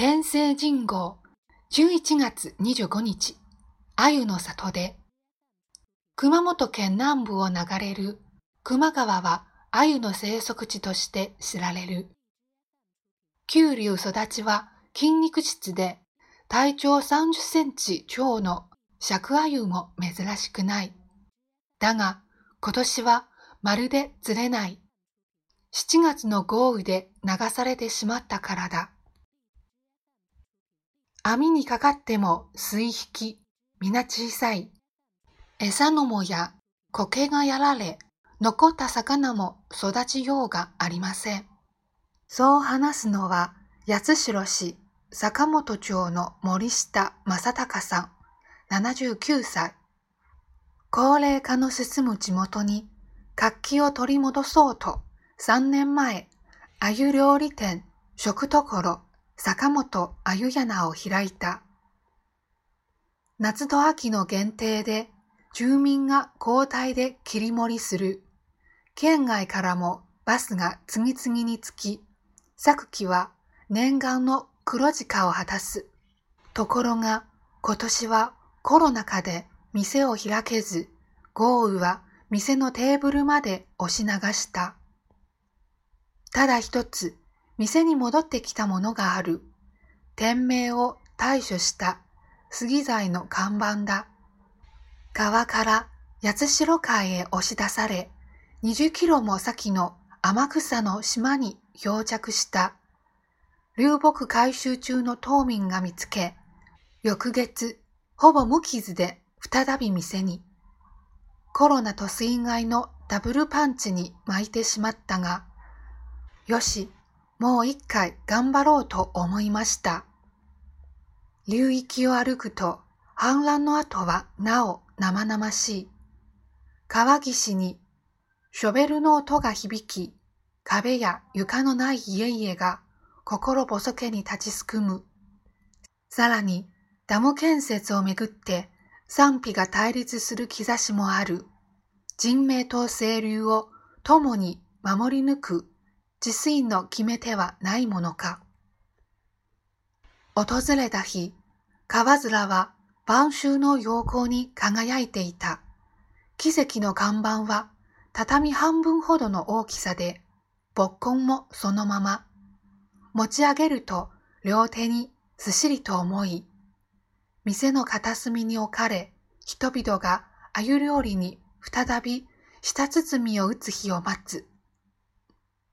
天聖人号11月25日、鮎の里で、熊本県南部を流れる球磨川は鮎の生息地として知られる。九流育ちは筋肉質で体長30センチ超の尺鮎も珍しくない。だが今年はまるで釣れない。7月の豪雨で流されてしまったからだ。網にかかっても水引き、皆小さい。餌のもや苔がやられ、残った魚も育ちようがありません。そう話すのは、八代市坂本町の森下正隆さん、79歳。高齢化の進む地元に活気を取り戻そうと、3年前、鮎料理店、食所、坂本あゆやなを開いた。夏と秋の限定で住民が交代で切り盛りする。県外からもバスが次々につき、昨季は念願の黒字化を果たす。ところが今年はコロナ禍で店を開けず、豪雨は店のテーブルまで押し流した。ただ一つ店に戻ってきたものがある。店名を対処した杉材の看板だ。川から八代海へ押し出され、20キロも先の天草の島に漂着した流木回収中の島民が見つけ、翌月、ほぼ無傷で再び店に。コロナと水害のダブルパンチに巻いてしまったが、よし、もう一回頑張ろうと思いました。流域を歩くと氾濫の後はなお生々しい。川岸にショベルの音が響き、壁や床のない家々が心細けに立ちすくむ。さらにダム建設をめぐって賛否が対立する兆しもある。人命と清流を共に守り抜く自炊の決め手はないものか。訪れた日、川面は晩秋の陽光に輝いていた。奇跡の看板は畳半分ほどの大きさで、勃根もそのまま。持ち上げると両手にすしりと思い、店の片隅に置かれ、人々が鮎料理に再び舌包みを打つ日を待つ。